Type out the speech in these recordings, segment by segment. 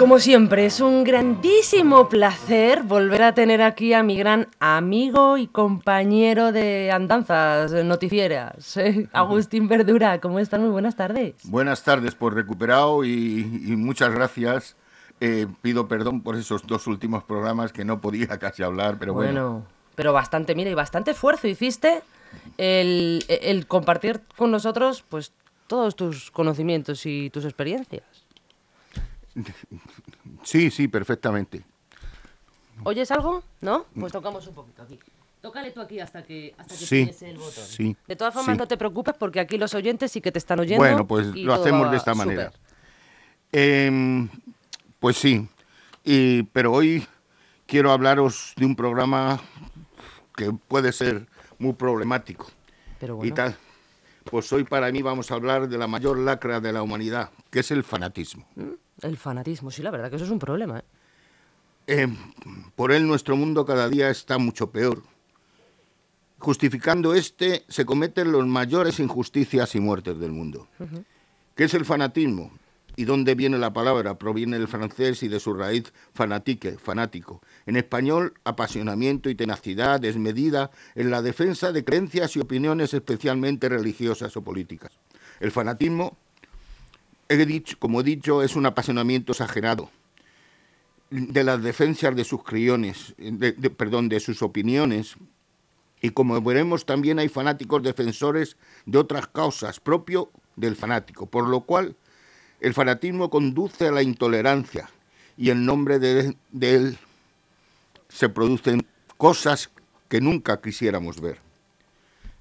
como siempre, es un grandísimo placer volver a tener aquí a mi gran amigo y compañero de andanzas noticieras, ¿eh? Agustín Verdura. ¿Cómo estás? Muy buenas tardes. Buenas tardes, por recuperado y, muchas gracias. Eh, pido perdón por esos dos últimos programas que no podía casi hablar, pero bueno. Bueno, pero bastante, mira, y bastante esfuerzo hiciste el, el compartir con nosotros pues todos tus conocimientos y tus experiencias. Sí, sí, perfectamente. ¿Oyes algo? ¿No? Pues tocamos un poquito aquí. Tócale tú aquí hasta que, hasta que el botón. Sí, de todas formas, no te preocupes porque aquí los oyentes sí que te están oyendo. Bueno, pues lo hacemos de esta manera. Em, pues sí, y, pero hoy quiero hablaros de un programa que puede ser muy problemático. Pero bueno. Y tal. Pues hoy para mí vamos a hablar de la mayor lacra de la humanidad, que es el fanatismo. ¿Mm? El fanatismo, sí, la verdad que eso es un problema. ¿eh? Eh, por él nuestro mundo cada día está mucho peor. Justificando este, se cometen los mayores injusticias y muertes del mundo. ¿Qué es el fanatismo? ¿Y dónde viene la palabra? Proviene del francés y de su raíz fanatique, fanático. En español, apasionamiento y tenacidad desmedida en la defensa de creencias y opiniones especialmente religiosas o políticas. El fanatismo he dicho, como he dicho, es un apasionamiento exagerado de las defensas de sus criones, perdón, de sus opiniones. Y como veremos, también hay fanáticos defensores de otras causas, propio del fanático, por lo cual el fanatismo conduce a la intolerancia y en nombre de, de él se producen cosas que nunca quisiéramos ver.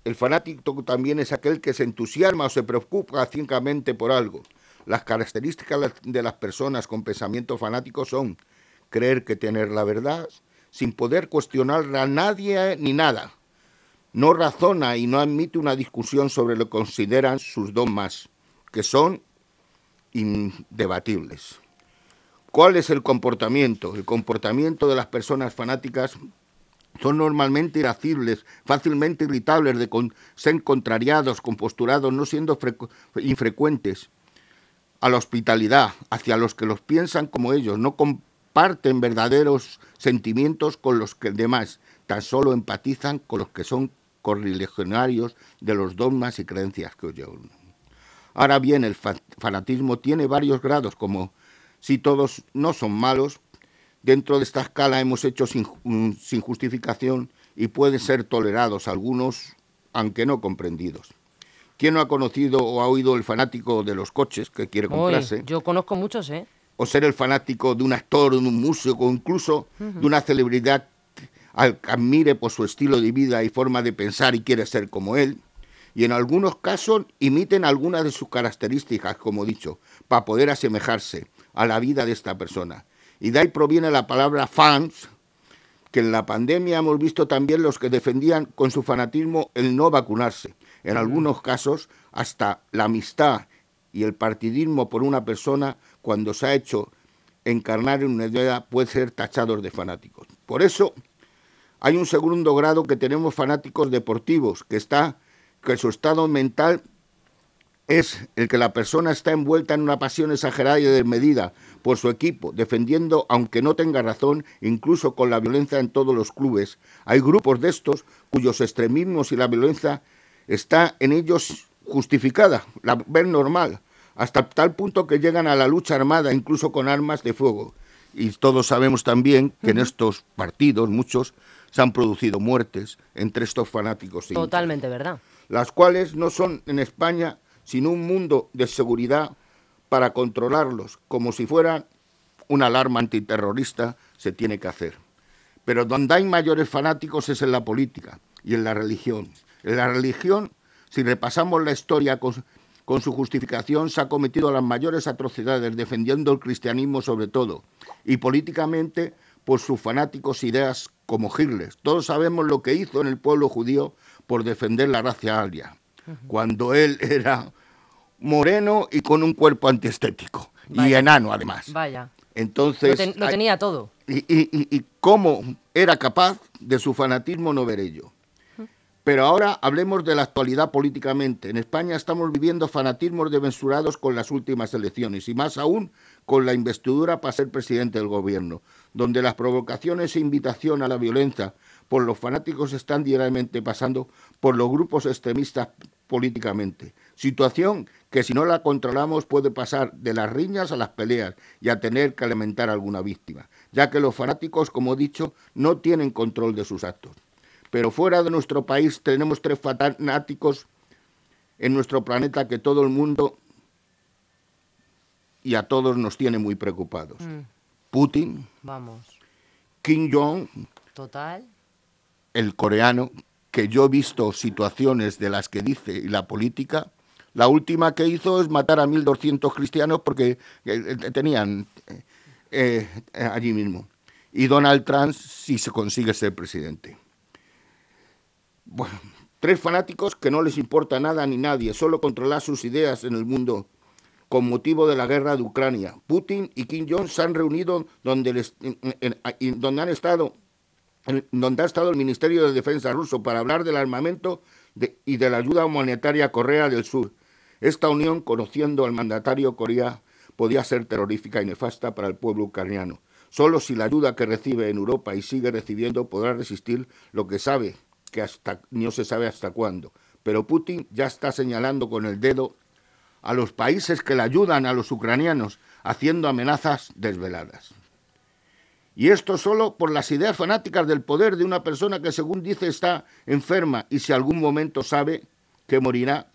El fanático también es aquel que se entusiasma o se preocupa ciegamente por algo, las características de las personas con pensamiento fanático son creer que tener la verdad sin poder cuestionar a nadie ni nada. No razona y no admite una discusión sobre lo que consideran sus dogmas, que son indebatibles. ¿Cuál es el comportamiento? El comportamiento de las personas fanáticas son normalmente irascibles, fácilmente irritables, de ser contrariados, composturados, no siendo infrecuentes a la hospitalidad hacia los que los piensan como ellos, no comparten verdaderos sentimientos con los que demás, tan solo empatizan con los que son correligionarios de los dogmas y creencias que oyen. Ahora bien, el fanatismo tiene varios grados, como si todos no son malos, dentro de esta escala hemos hecho sin justificación y pueden ser tolerados algunos, aunque no comprendidos. ¿Quién no ha conocido o ha oído el fanático de los coches que quiere comprarse? yo conozco muchos, ¿eh? O ser el fanático de un actor, de un músico, o incluso de una celebridad al que admire por su estilo de vida y forma de pensar y quiere ser como él. Y en algunos casos imiten algunas de sus características, como he dicho, para poder asemejarse a la vida de esta persona. Y de ahí proviene la palabra fans, que en la pandemia hemos visto también los que defendían con su fanatismo el no vacunarse en algunos casos hasta la amistad y el partidismo por una persona cuando se ha hecho encarnar en una idea puede ser tachados de fanáticos. Por eso hay un segundo grado que tenemos fanáticos deportivos, que está que su estado mental es el que la persona está envuelta en una pasión exagerada y desmedida por su equipo, defendiendo, aunque no tenga razón, incluso con la violencia en todos los clubes. Hay grupos de estos cuyos extremismos y la violencia está en ellos justificada, la ven normal, hasta tal punto que llegan a la lucha armada, incluso con armas de fuego. Y todos sabemos también que en estos partidos, muchos, se han producido muertes entre estos fanáticos. Totalmente verdad. Las cuales no son en España sino un mundo de seguridad para controlarlos, como si fuera una alarma antiterrorista, se tiene que hacer. Pero donde hay mayores fanáticos es en la política y en la religión. La religión, si repasamos la historia con, su justificación, se ha cometido las mayores atrocidades defendiendo el cristianismo sobre todo, y políticamente por sus fanáticos ideas como Hitler. Todos sabemos lo que hizo en el pueblo judío por defender la raza aria, cuando él era moreno y con un cuerpo antiestético, y enano además. Vaya. Entonces, lo, tenía todo. Y, y, y, cómo era capaz de su fanatismo no ver ello. Pero ahora hablemos de la actualidad políticamente. En España estamos viviendo fanatismos desmesurados con las últimas elecciones y más aún con la investidura para ser presidente del gobierno, donde las provocaciones e invitación a la violencia por los fanáticos están diariamente pasando por los grupos extremistas políticamente. Situación que si no la controlamos puede pasar de las riñas a las peleas y a tener que alimentar a alguna víctima, ya que los fanáticos, como he dicho, no tienen control de sus actos. Pero fuera de nuestro país tenemos tres fanáticos en nuestro planeta que todo el mundo y a todos nos tiene muy preocupados. Mm. Putin. Vamos. Kim Jong. Total. El coreano, que yo he visto situaciones de las que dice y la política. La última que hizo es matar a 1.200 cristianos porque eh, eh, tenían eh, allí mismo. Y Donald Trump si se consigue ser presidente. Bueno, tres fanáticos que no les importa nada ni nadie, solo controlar sus ideas en el mundo con motivo de la guerra de Ucrania. Putin y Kim Jong se han reunido donde, donde han estado donde ha estado el Ministerio de Defensa ruso para hablar del armamento y de la ayuda humanitaria a Corea del Sur. Esta unión, conociendo al mandatario Corea, podía ser terrorífica y nefasta para el pueblo ucraniano. Solo si la ayuda que recibe en Europa y sigue recibiendo podrá resistir lo que sabe que hasta no se sabe hasta cuándo. Pero Putin ya está señalando con el dedo a los países que le ayudan a los ucranianos, haciendo amenazas desveladas. Y esto solo por las ideas fanáticas del poder de una persona que según dice está enferma y si algún momento sabe que morirá,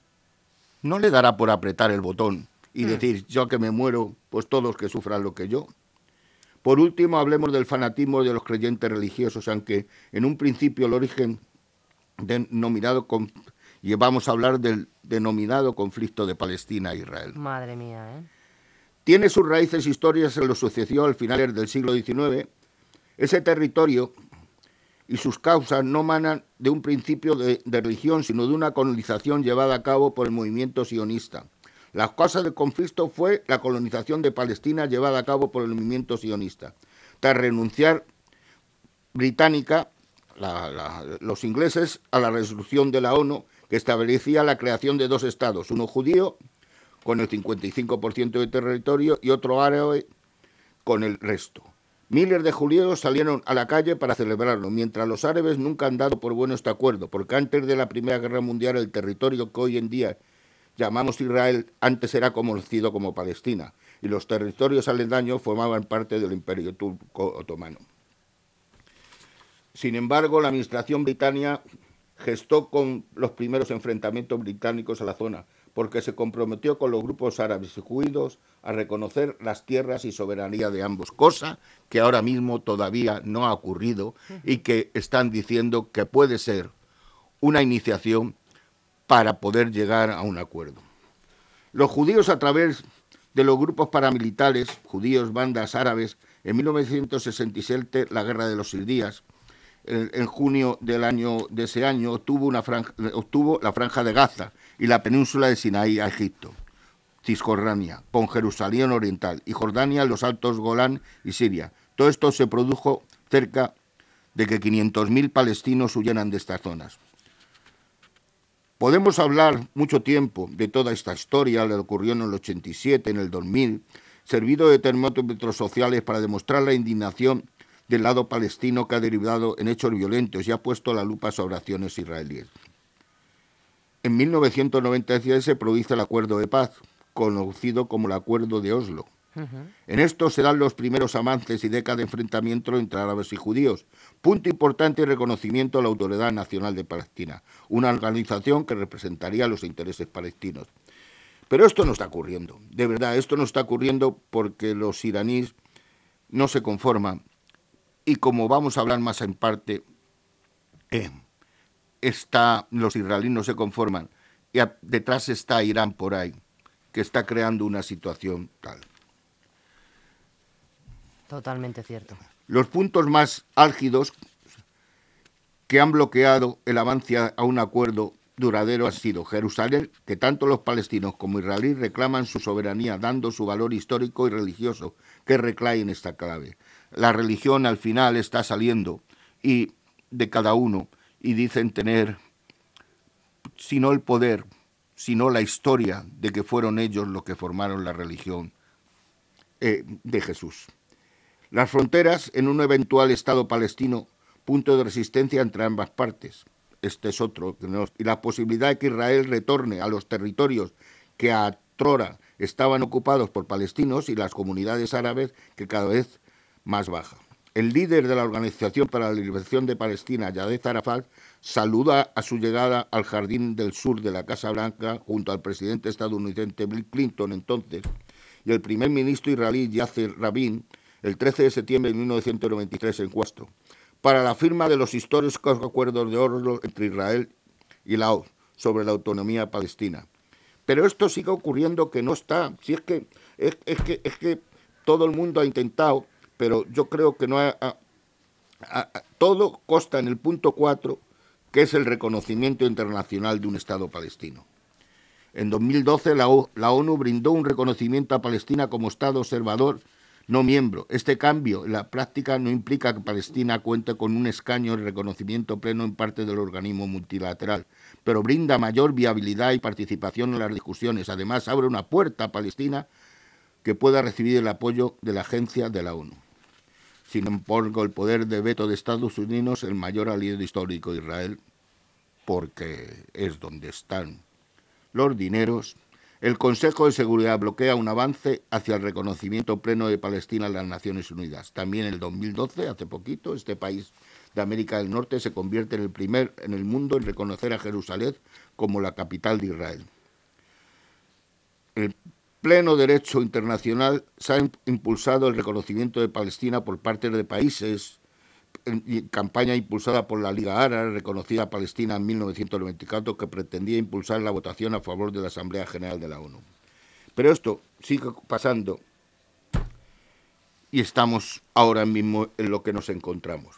no le dará por apretar el botón y hmm. decir yo que me muero, pues todos que sufran lo que yo. Por último, hablemos del fanatismo de los creyentes religiosos, aunque en un principio el origen denominado y vamos a hablar del denominado conflicto de Palestina e Israel. Madre mía, ¿eh? Tiene sus raíces históricas en lo sucedió al finales del siglo XIX. Ese territorio y sus causas no manan de un principio de, de, religión, sino de una colonización llevada a cabo por el movimiento sionista. La causa del conflicto fue la colonización de Palestina llevada a cabo por el movimiento sionista. Tras renunciar británica los ingleses a la resolución de la ONU que establecía la creación de dos estados, uno judío con el 55% de territorio y otro árabe con el resto. Miles de judíos salieron a la calle para celebrarlo, mientras los árabes nunca han dado por bueno este acuerdo, porque antes de la Primera Guerra Mundial el territorio que hoy en día llamamos Israel antes era conocido como Palestina, y los territorios aledaños formaban parte del Imperio Turco Otomano. Sin embargo, la administración británica gestó con los primeros enfrentamientos británicos a la zona, porque se comprometió con los grupos árabes y judíos a reconocer las tierras y soberanía de ambos, cosa que ahora mismo todavía no ha ocurrido y que están diciendo que puede ser una iniciación para poder llegar a un acuerdo. Los judíos a través de los grupos paramilitares, judíos, bandas árabes, en 1967 la guerra de los Sildías, en, junio del año de ese año obtuvo, la franja de Gaza y la península de Sinaí a Egipto, Cisjordania, con Jerusalén Oriental y Jordania, los Altos Golán y Siria. Todo esto se produjo cerca de que 500.000 palestinos huyeran de estas zonas. Podemos hablar mucho tiempo de toda esta historia, le ocurrió en el 87, en el 2000, servido de termómetros sociales para demostrar la indignación del lado palestino que ha derivado en hechos violentos y ha puesto la lupa sobre acciones israelíes. En 1996 se produce el acuerdo de paz, conocido como el Acuerdo de Oslo. En esto se dan los primeros avances y décadas de enfrentamiento entre árabes y judíos. Punto importante y reconocimiento a la Autoridad Nacional de Palestina, una organización que representaría los intereses palestinos. Pero esto no está ocurriendo, de verdad, esto no está ocurriendo porque los iraníes no se conforman y como vamos a hablar más en parte, eh, está, los israelíes no se conforman. Y detrás está Irán por ahí, que está creando una situación tal. Totalmente cierto. Los puntos más álgidos que han bloqueado el avance a un acuerdo duradero han sido Jerusalén, que tanto los palestinos como israelíes reclaman su soberanía, dando su valor histórico y religioso que reclae en esta clave la religión al final está saliendo y de cada uno y dicen tener sino el poder, sino la historia de que fueron ellos los que formaron la religión eh, de Jesús. Las fronteras en un eventual Estado palestino, punto de resistencia entre ambas partes. Este es otro. Y la posibilidad de que Israel retorne a los territorios que a Trora estaban ocupados por palestinos y las comunidades árabes que cada vez más baja. El líder de la Organización para la Liberación de Palestina, Yadez Arafat, saluda a su llegada al jardín del sur de la Casa Blanca junto al presidente estadounidense Bill Clinton entonces y el primer ministro israelí Yasser Rabin el 13 de septiembre de 1993 en Cuestro, para la firma de los históricos acuerdos de Oslo entre Israel y la ONU sobre la autonomía palestina. Pero esto sigue ocurriendo que no está, si es que es, que es que todo el mundo ha intentado, pero yo creo que no ha, todo consta en el punto 4 que es el reconocimiento internacional de un Estado palestino. En 2012 la, ONU brindó un reconocimiento a Palestina como Estado observador no miembro. Este cambio en la práctica no implica que Palestina cuente con un escaño de reconocimiento pleno en parte del organismo multilateral, pero brinda mayor viabilidad y participación en las discusiones. Además, abre una puerta a Palestina que pueda recibir el apoyo de la agencia de la ONU. Sin embargo, el poder de veto de Estados Unidos, el mayor aliado histórico de Israel, porque es donde están los dineros, el Consejo de Seguridad bloquea un avance hacia el reconocimiento pleno de Palestina en las Naciones Unidas. También en el 2012, hace poquito, este país de América del Norte se convierte en el primer en el mundo en reconocer a Jerusalén como la capital de Israel. El pleno derecho internacional se ha impulsado el reconocimiento de Palestina por parte de países, campaña impulsada por la Liga Árabe, reconocida Palestina en 1994, que pretendía impulsar la votación a favor de la Asamblea General de la ONU. Pero esto sigue pasando y estamos ahora mismo en lo que nos encontramos.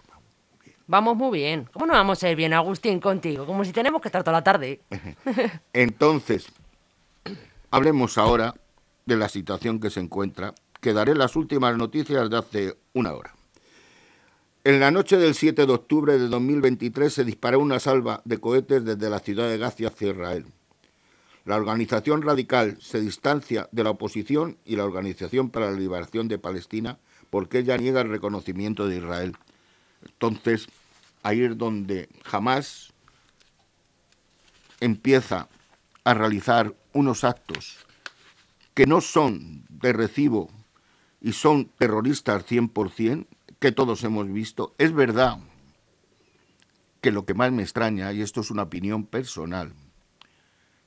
Vamos muy bien. ¿Cómo no vamos a ir bien, Agustín, contigo? Como si tenemos que estar toda la tarde. Entonces, hablemos ahora de la situación que se encuentra, que daré las últimas noticias de hace una hora. En la noche del 7 de octubre de 2023 se disparó una salva de cohetes desde la ciudad de Gaza hacia Israel. La organización radical se distancia de la oposición y la Organización para la Liberación de Palestina porque ella niega el reconocimiento de Israel. Entonces, ahí es donde jamás empieza a realizar unos actos que no son de recibo y son terroristas 100%, que todos hemos visto, es verdad que lo que más me extraña, y esto es una opinión personal,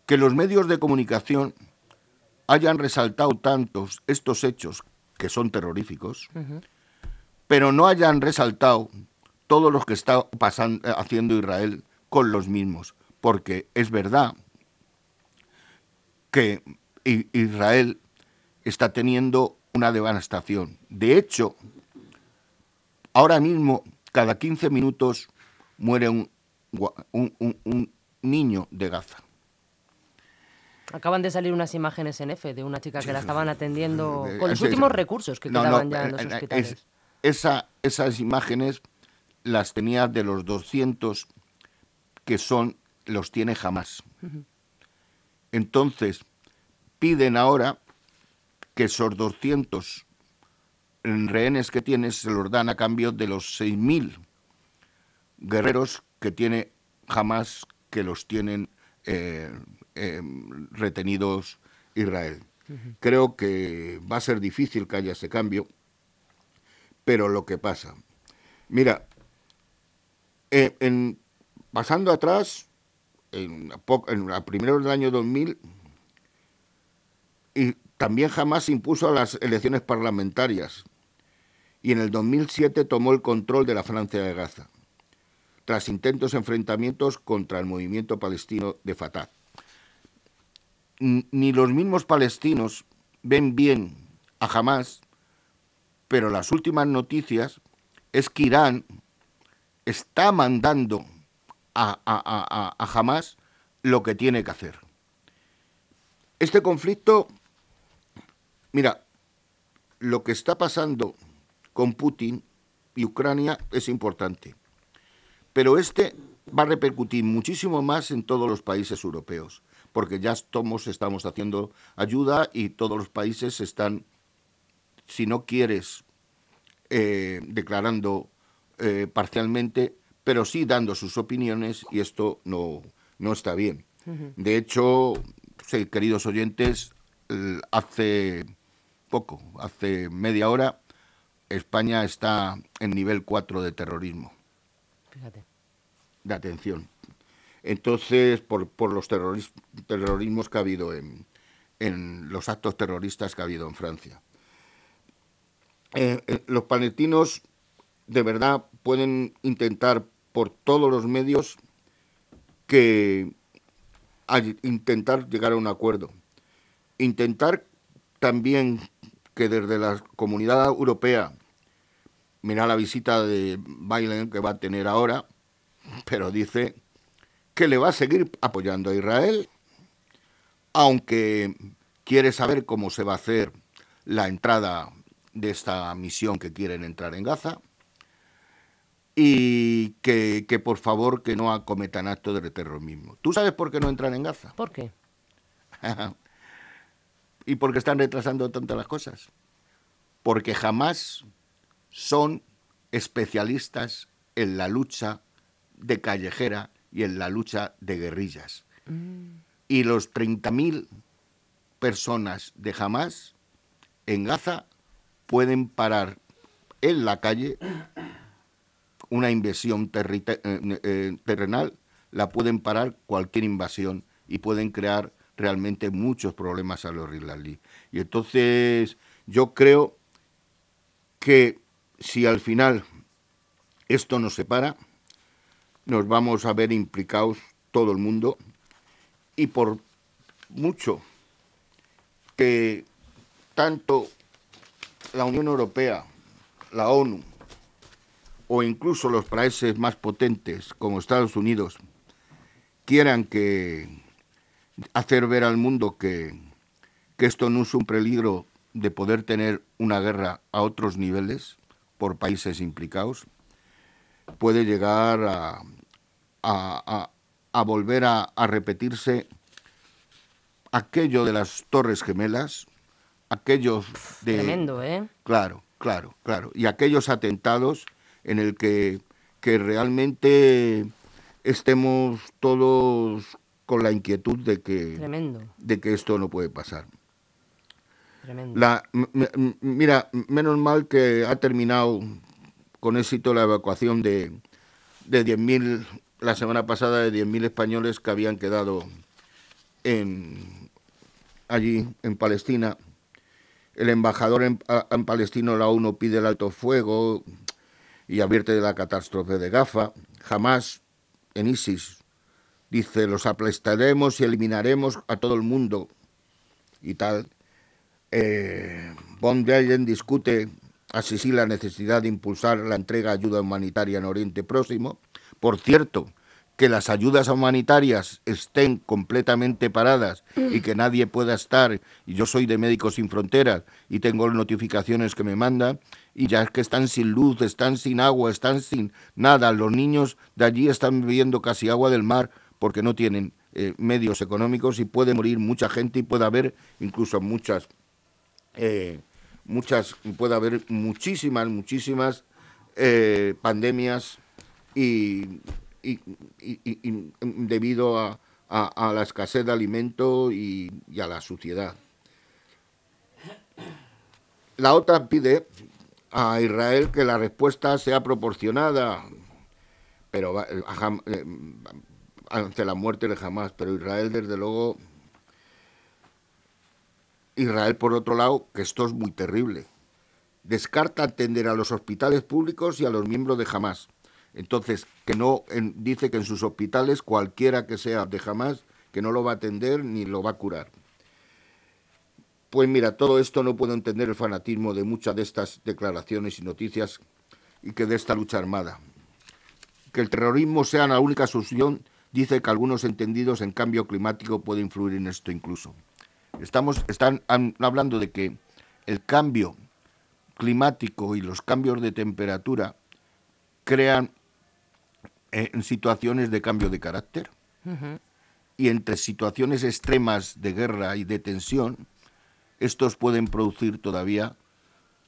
que los medios de comunicación hayan resaltado tantos estos hechos que son terroríficos, pero no hayan resaltado todos los que está pasando, haciendo Israel con los mismos, porque es verdad que Israel está teniendo una devastación. De hecho, ahora mismo, cada 15 minutos muere un, un, niño de Gaza. Acaban de salir unas imágenes en F de una chica que la estaban atendiendo con los últimos recursos que quedaban ya en los eh, eh, hospitales. esa, esas imágenes las tenía de los 200 que son, los tiene jamás. Entonces, piden ahora que esos 200 rehenes que tiene se los dan a cambio de los 6.000 guerreros que tiene jamás que los tienen eh, eh, retenidos Israel. Creo que va a ser difícil que haya ese cambio, pero lo que pasa. Mira, eh, en, pasando atrás, en, en, a primeros del año 2000, y también jamás impuso las elecciones parlamentarias y en el 2007 tomó el control de la Francia de Gaza, tras intentos enfrentamientos contra el movimiento palestino de Fatah. Ni los mismos palestinos ven bien a Hamas, pero las últimas noticias es que Irán está mandando a, a, a Hamas lo que tiene que hacer. Este conflicto Mira, lo que está pasando con Putin y Ucrania es importante, pero este va a repercutir muchísimo más en todos los países europeos, porque ya estamos, estamos haciendo ayuda y todos los países están, si no quieres, eh, declarando eh, parcialmente, pero sí dando sus opiniones y esto no, no está bien. De hecho, queridos oyentes, hace poco, hace media hora, España está en nivel 4 de terrorismo. Fíjate. De atención. Entonces, por, los terrorismos que ha habido en, en, los actos terroristas que ha habido en Francia. Eh, eh, los palestinos de verdad pueden intentar por todos los medios que intentar llegar a un acuerdo. Intentar también que desde la comunidad europea, mira la visita de Biden que va a tener ahora, pero dice que le va a seguir apoyando a Israel, aunque quiere saber cómo se va a hacer la entrada de esta misión que quieren entrar en Gaza y que, por favor que no acometan actos de terrorismo. ¿Tú sabes por qué no entran en Gaza? ¿Por qué? ¿Y por qué están retrasando tantas las cosas? Porque jamás son especialistas en la lucha de callejera y en la lucha de guerrillas. Mm. Y los 30.000 personas de Hamas en Gaza pueden parar en la calle una invasión eh, eh, terrenal, la pueden parar cualquier invasión y pueden crear realmente muchos problemas a los israelíes. Y entonces yo creo que si al final esto nos separa, nos vamos a ver implicados todo el mundo y por mucho que tanto la Unión Europea, la ONU, o incluso los países más potentes como Estados Unidos quieran que hacer ver al mundo que, esto no es un peligro de poder tener una guerra a otros niveles por países implicados, puede llegar a, a, volver a, a, repetirse aquello de las Torres Gemelas, aquellos de... Tremendo, ¿eh? Claro, claro, claro. Y aquellos atentados en el que, realmente estemos todos con la inquietud de que, de que esto no puede pasar. La, mira, menos mal que ha terminado con éxito la evacuación de, de 10.000, la semana pasada, de 10.000 españoles que habían quedado en, allí en Palestina. El embajador en, en Palestina, la ONU, pide el alto fuego, y advierte de la catástrofe de Gafa. Jamás en ISIS dice, los aplastaremos y eliminaremos a todo el mundo y tal. Eh, von Leyen discute así sí la necesidad de impulsar la entrega de ayuda humanitaria en Oriente Próximo. Por cierto, que las ayudas humanitarias estén completamente paradas y que nadie pueda estar, y yo soy de Médicos Sin Fronteras y tengo notificaciones que me mandan, y ya es que están sin luz, están sin agua, están sin nada, los niños de allí están bebiendo casi agua del mar porque no tienen eh, medios económicos y puede morir mucha gente y puede haber incluso muchas, eh, muchas, puede haber muchísimas, muchísimas eh, pandemias y y, debido a, la escasez de alimento y, a la suciedad. La OTAN pide a Israel que la respuesta sea proporcionada, pero ante la muerte de Hamas, pero Israel desde luego Israel por otro lado, que esto es muy terrible, descarta atender a los hospitales públicos y a los miembros de Hamas entonces, que no dice que en sus hospitales cualquiera que sea de jamás, que no lo va a atender ni lo va a curar. Pues mira, todo esto no puedo entender el fanatismo de muchas de estas declaraciones y noticias y que de esta lucha armada. Que el terrorismo sea la única solución, dice que algunos entendidos en cambio climático pueden influir en esto incluso. Estamos, están hablando de que el cambio climático y los cambios de temperatura crean en situaciones de cambio de carácter y entre situaciones extremas de guerra y de tensión, estos pueden producir todavía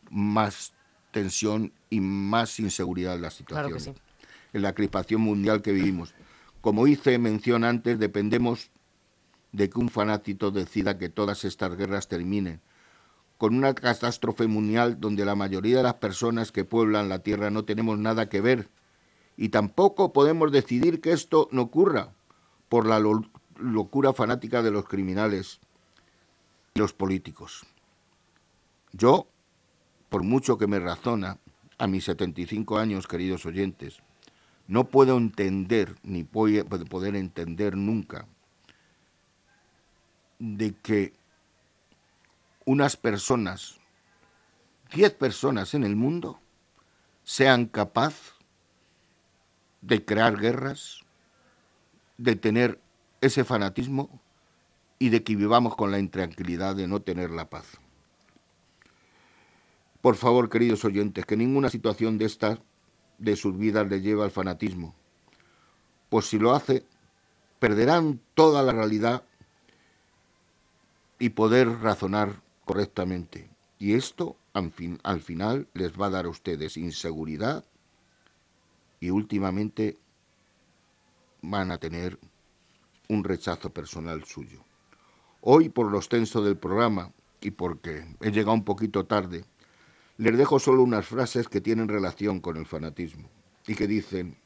más tensión y más inseguridad en la situación. En la crispación mundial que vivimos. Como hice mención antes, dependemos de que un fanático decida que todas estas guerras terminen, con una catástrofe mundial donde la mayoría de las personas que pueblan la Tierra no tenemos nada que ver, y tampoco podemos decidir que esto no ocurra por la locura fanática de los criminales y los políticos. Yo, por mucho que me razona, a mis 75 años, queridos oyentes, no puedo entender, ni poder entender nunca, de que unas personas, 10 personas en el mundo, sean capaces de crear guerras, de tener ese fanatismo y de que vivamos con la intranquilidad de no tener la paz. Por favor, queridos oyentes, que ninguna situación de estas de sus vidas les lleve al fanatismo, pues si lo hace, perderán toda la realidad y poder razonar correctamente. Y esto al, al final les va a dar a ustedes inseguridad y últimamente van a tener un rechazo personal suyo. Hoy, por lo extenso del programa y porque he llegado un poquito tarde, les dejo solo unas frases que tienen relación con el fanatismo y que dicen,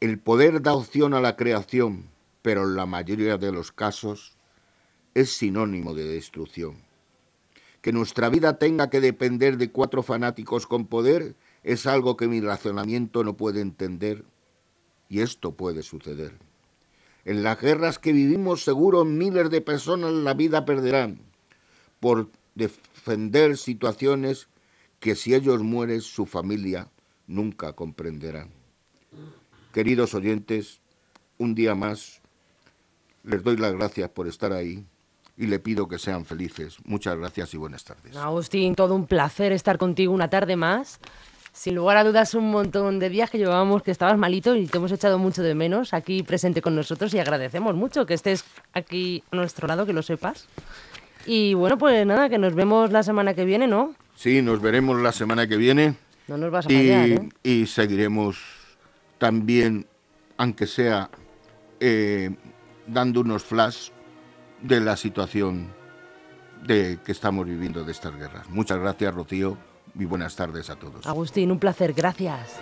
el poder da opción a la creación, pero en la mayoría de los casos es sinónimo de destrucción. Que nuestra vida tenga que depender de cuatro fanáticos con poder es algo que mi razonamiento no puede entender y esto puede suceder. En las guerras que vivimos seguro miles de personas la vida perderán por defender situaciones que si ellos mueren su familia nunca comprenderán. Queridos oyentes, un día más les doy las gracias por estar ahí y le pido que sean felices. Muchas gracias y buenas tardes. Agustín, todo un placer estar contigo una tarde más. Sin lugar a dudas, un montón de días que llevábamos que estabas malito y te hemos echado mucho de menos aquí presente con nosotros y agradecemos mucho que estés aquí a nuestro lado, que lo sepas. Y bueno, pues nada, que nos vemos la semana que viene, ¿no? Sí, nos veremos la semana que viene. No nos vas a fallar, ¿eh? Y seguiremos también, aunque sea eh, dando unos flash de la situación de que estamos viviendo de estas guerras. Muchas gracias, Rocío, y buenas tardes a todos. Agustín, un placer, gracias.